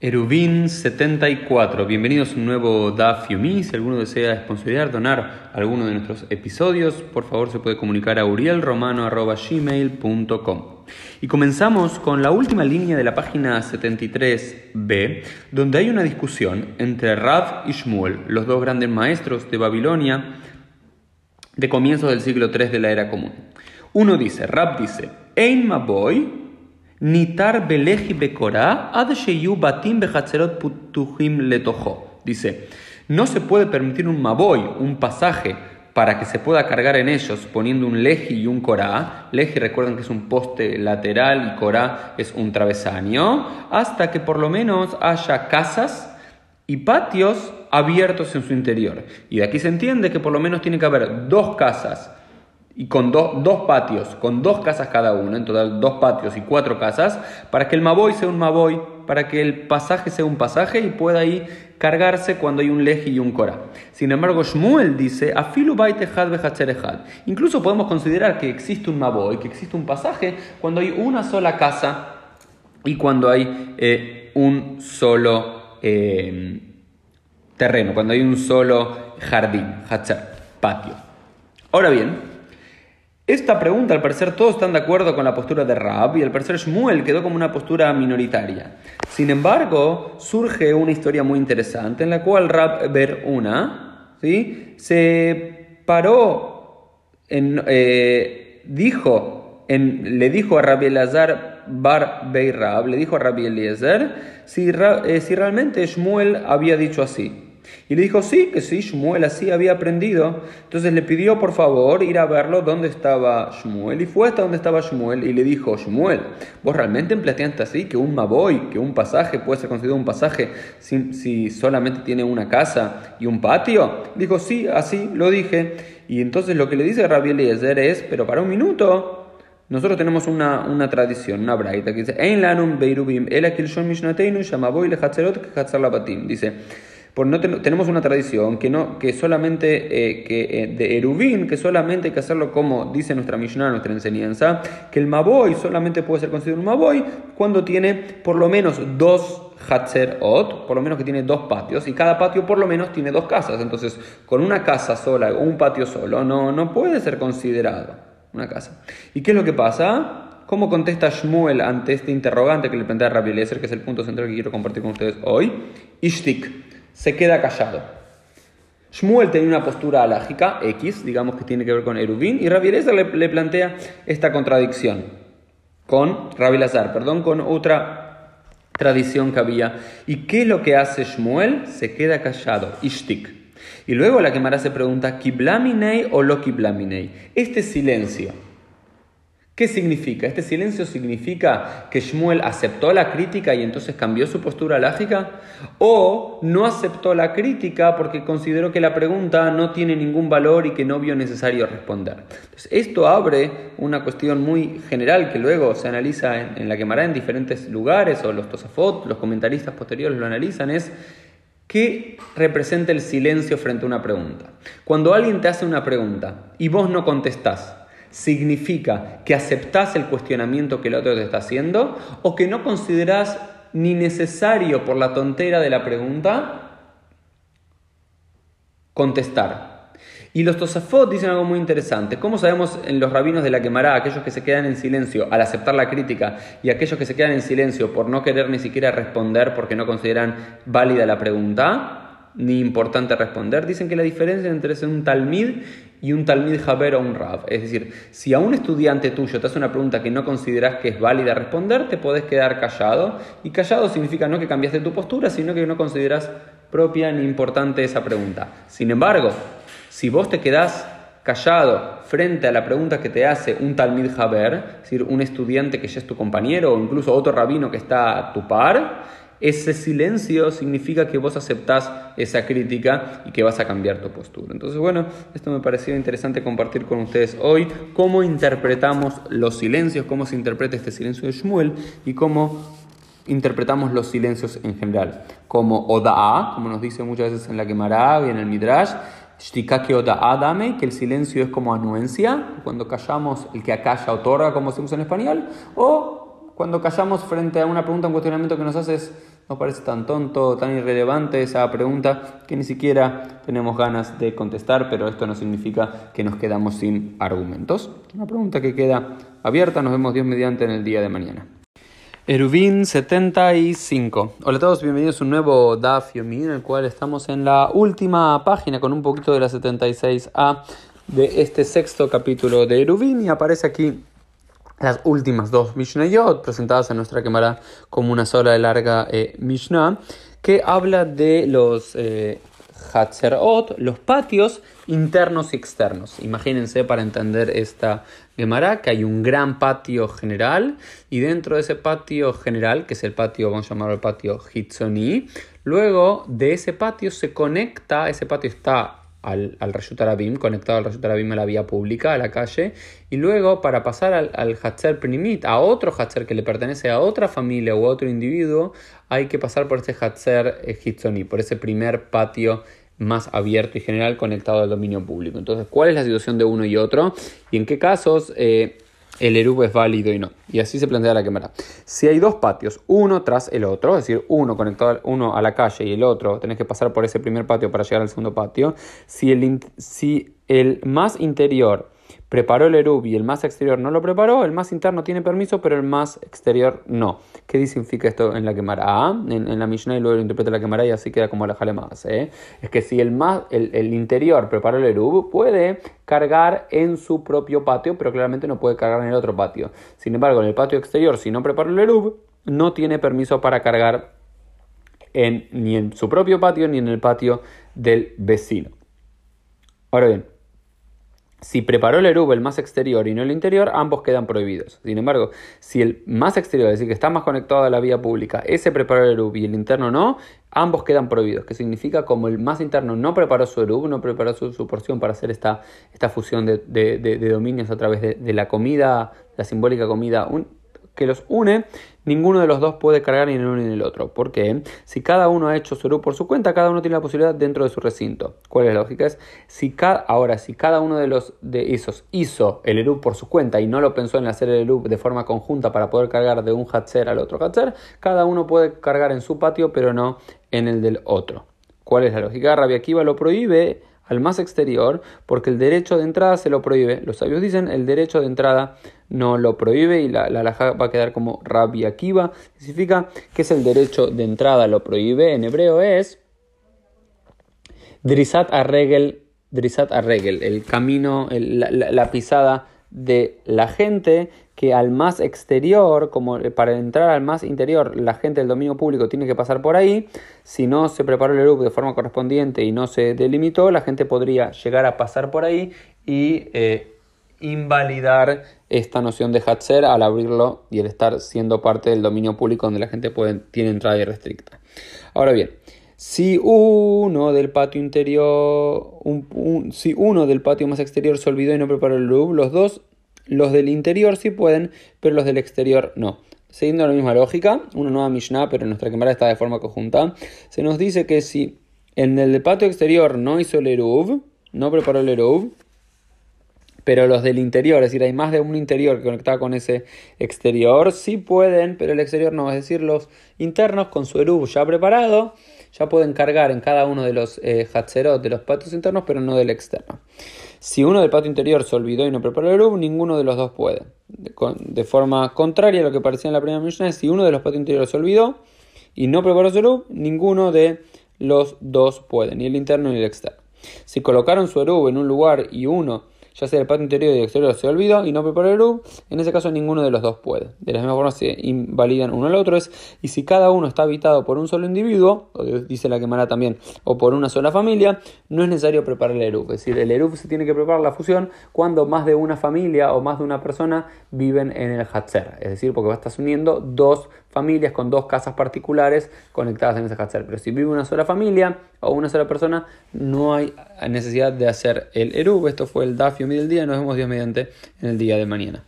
Erubin 74, bienvenidos a un nuevo DAF Yumi. Si alguno desea sponsorizar, donar alguno de nuestros episodios, por favor se puede comunicar a urielromano.gmail.com. Y comenzamos con la última línea de la página 73b, donde hay una discusión entre Rav y Shmuel, los dos grandes maestros de Babilonia de comienzos del siglo III de la era común. Uno dice, Rav dice, Ein Maboy, Nitar beleji bekora ad batim putuhim letojo. Dice, no se puede permitir un maboy, un pasaje, para que se pueda cargar en ellos poniendo un leji y un corá. Leji recuerden que es un poste lateral y corá es un travesaño, hasta que por lo menos haya casas y patios abiertos en su interior. Y de aquí se entiende que por lo menos tiene que haber dos casas y con dos patios, con dos casas cada uno, en total dos patios y cuatro casas, para que el Maboy sea un Maboy, para que el pasaje sea un pasaje y pueda ahí cargarse cuando hay un leji y un korah. Sin embargo, Shmuel dice, afilu Incluso podemos considerar que existe un Maboy, que existe un pasaje, cuando hay una sola casa y cuando hay eh, un solo eh, terreno, cuando hay un solo jardín, patio. Ahora bien, esta pregunta, al parecer, todos están de acuerdo con la postura de Rab y al parecer Shmuel quedó como una postura minoritaria. Sin embargo, surge una historia muy interesante en la cual Rab Ver una ¿sí? se paró, eh, dijo, le dijo a Rabbi Elazar Bar Rab, le dijo a Rabbi Eliezer si, eh, si realmente Shmuel había dicho así. Y le dijo, sí, que sí, Shmuel así había aprendido. Entonces le pidió por favor ir a verlo dónde estaba Shmuel. Y fue hasta donde estaba Shmuel y le dijo, Shmuel, ¿vos realmente empleaste así que un maboy, que un pasaje puede ser considerado un pasaje si, si solamente tiene una casa y un patio? Dijo, sí, así lo dije. Y entonces lo que le dice Rabbi Eliezer es, pero para un minuto, nosotros tenemos una, una tradición, una braita que dice, Ein lanum beirubim, el mishnateinu, shamaboy labatim. Dice, no tenemos una tradición que, no, que solamente eh, que, eh, de Erubín, que solamente hay que hacerlo como dice nuestra Mishnah, nuestra enseñanza, que el Maboy solamente puede ser considerado un Maboy cuando tiene por lo menos dos Hatzerot, por lo menos que tiene dos patios, y cada patio por lo menos tiene dos casas. Entonces, con una casa sola o un patio solo, no, no puede ser considerado una casa. ¿Y qué es lo que pasa? ¿Cómo contesta Shmuel ante este interrogante que le plantea Rabbi Eliezer, que es el punto central que quiero compartir con ustedes hoy? Ishtik se queda callado. Shmuel tenía una postura alágica, X, digamos que tiene que ver con Erubín, y Rabbi Eliezer le, plantea esta contradicción con Rabbi Lazar, perdón, con otra tradición que había. ¿Y qué es lo que hace Shmuel? Se queda callado, ishtik. Y luego la quemará se pregunta, ¿kiblaminei o lo kiblaminei? Este silencio ¿Qué significa? ¿Este silencio significa que Shmuel aceptó la crítica y entonces cambió su postura lógica? ¿O no aceptó la crítica porque consideró que la pregunta no tiene ningún valor y que no vio necesario responder? esto abre una cuestión muy general que luego se analiza en, la quemará en diferentes lugares, o los Tosafot, los comentaristas posteriores lo analizan, es ¿Qué representa el silencio frente a una pregunta? Cuando alguien te hace una pregunta y vos no contestás, significa que aceptás el cuestionamiento que el otro te está haciendo o que no considerás ni necesario por la tontera de la pregunta contestar. Y los Tosafot dicen algo muy interesante. ¿Cómo sabemos en los rabinos de la quemará aquellos que se quedan en silencio al aceptar la crítica y aquellos que se quedan en silencio por no querer ni siquiera responder porque no consideran válida la pregunta? Ni importante responder. Dicen que la diferencia entre ser un talmid y un talmid jaber o un rab. Es decir, si a un estudiante tuyo te hace una pregunta que no consideras que es válida responder, te podés quedar callado. Y callado significa no que cambiaste tu postura, sino que no consideras propia ni importante esa pregunta. Sin embargo, si vos te quedás callado frente a la pregunta que te hace un talmid jaber, es decir, un estudiante que ya es tu compañero o incluso otro rabino que está a tu par, ese silencio significa que vos aceptás esa crítica y que vas a cambiar tu postura. Entonces, bueno, esto me pareció interesante compartir con ustedes hoy cómo interpretamos los silencios, cómo se interpreta este silencio de Shmuel y cómo interpretamos los silencios en general. Como Oda'a, como nos dice muchas veces en la Gemara y en el Midrash, Shtikake Oda'a dame, que el silencio es como anuencia, cuando callamos, el que acalla otorga, como usa en español, o cuando callamos frente a una pregunta, un cuestionamiento que nos haces, nos parece tan tonto, tan irrelevante esa pregunta que ni siquiera tenemos ganas de contestar, pero esto no significa que nos quedamos sin argumentos. Una pregunta que queda abierta, nos vemos Dios mediante en el día de mañana. Eruvin 75. Hola a todos, bienvenidos a un nuevo DAF en el cual estamos en la última página con un poquito de la 76a de este sexto capítulo de Eruvin y aparece aquí las últimas dos Mishnayot presentadas en nuestra cámara como una sola de larga eh, Mishnah que habla de los eh, los patios internos y externos. Imagínense para entender esta Gemara que hay un gran patio general y dentro de ese patio general, que es el patio, vamos a llamarlo el patio Hitzoni, luego de ese patio se conecta, ese patio está al, al Arabim, conectado al Rashut Arabim a la vía pública, a la calle, y luego para pasar al, al Primit, a otro Hatzer que le pertenece a otra familia o a otro individuo, hay que pasar por ese Hatzer Hitzoni, por ese primer patio más abierto y general conectado al dominio público. Entonces, ¿cuál es la situación de uno y otro? Y en qué casos eh, el ERUB es válido y no. Y así se plantea la cámara. Si hay dos patios, uno tras el otro, es decir, uno conectado uno a la calle y el otro, tenés que pasar por ese primer patio para llegar al segundo patio. Si el, si el más interior preparó el Erub y el más exterior no lo preparó, el más interno tiene permiso, pero el más exterior no. ¿Qué significa esto en la quemara? Ah, en, la Mishnah y luego lo interpreta la quemara y así queda como la jale. ¿eh? Es que si el, más, el, interior preparó el Erub, puede cargar en su propio patio, pero claramente no puede cargar en el otro patio. Sin embargo, en el patio exterior, si no preparó el Erub, no tiene permiso para cargar en, ni en su propio patio ni en el patio del vecino. Ahora bien, si preparó el Erub el más exterior y no el interior, ambos quedan prohibidos. Sin embargo, si el más exterior, es decir, que está más conectado a la vía pública, ese preparó el Erub y el interno no, ambos quedan prohibidos. Que significa como el más interno no preparó su Erub, no preparó su, porción para hacer esta, esta fusión de, dominios a través de, la comida, la simbólica comida que los une, ninguno de los dos puede cargar ni en el uno ni en el otro. porque Si cada uno ha hecho su Eru por su cuenta, cada uno tiene la posibilidad dentro de su recinto. ¿Cuál es la lógica? Es si ahora, si cada uno de los de esos hizo el Eru por su cuenta y no lo pensó en hacer el Eru de forma conjunta para poder cargar de un Hatzer al otro Hatzer, cada uno puede cargar en su patio, pero no en el del otro. ¿Cuál es la lógica? Rabia Akiva lo prohíbe al más exterior porque el derecho de entrada se lo prohíbe. Los sabios dicen el derecho de entrada no lo prohíbe y la, la va a quedar como Rabbi Akiva. Significa que es el derecho de entrada lo prohíbe. En hebreo es Drisat Arregel, Drisat Arregel, el camino, la pisada de la gente que al más exterior, como para entrar al más interior, la gente del dominio público tiene que pasar por ahí. Si no se preparó el ERUP de forma correspondiente y no se delimitó, la gente podría llegar a pasar por ahí y eh, invalidar esta noción de Hatzer al abrirlo y el estar siendo parte del dominio público donde la gente tiene entrada irrestricta. Ahora bien, si uno del patio interior, si uno del patio más exterior se olvidó y no preparó el ERUP, los dos los del interior sí pueden, pero los del exterior no. Siguiendo la misma lógica, una nueva Mishnah, pero nuestra cámara está de forma conjunta, se nos dice que si en el patio exterior no hizo el Eruv, no preparó el Eruv, pero los del interior, es decir, hay más de un interior que conecta con ese exterior, sí pueden, pero el exterior no, es decir, los internos con su Eruv ya preparado, ya pueden cargar en cada uno de los eh, de los patios internos, pero no del externo. Si uno del patio interior se olvidó y no preparó el Eruv, ninguno de los dos puede. De, forma contraria a lo que parecía en la primera misión, si uno de los patios interiores se olvidó y no preparó su Eruv, ninguno de los dos puede, ni el interno ni el externo. Si colocaron su Eruv en un lugar y uno ya sea el patio interior y el exterior se olvidó y no preparó el Eruv, en ese caso ninguno de los dos puede. De la misma forma se invalidan uno al otro. Es, y si cada uno está habitado por un solo individuo, o dice la quemara también, o por una sola familia, no es necesario preparar el Eruv. Es decir, el Eruv se tiene que preparar la fusión cuando más de una familia o más de una persona viven en el Hatzer. Es decir, porque estás uniendo dos familias con dos casas particulares conectadas en ese Hatzer. Pero si vive una sola familia o una sola persona, no hay necesidad de hacer el Eruv. Esto fue el Día. Nos vemos Dios mediante en el día de mañana.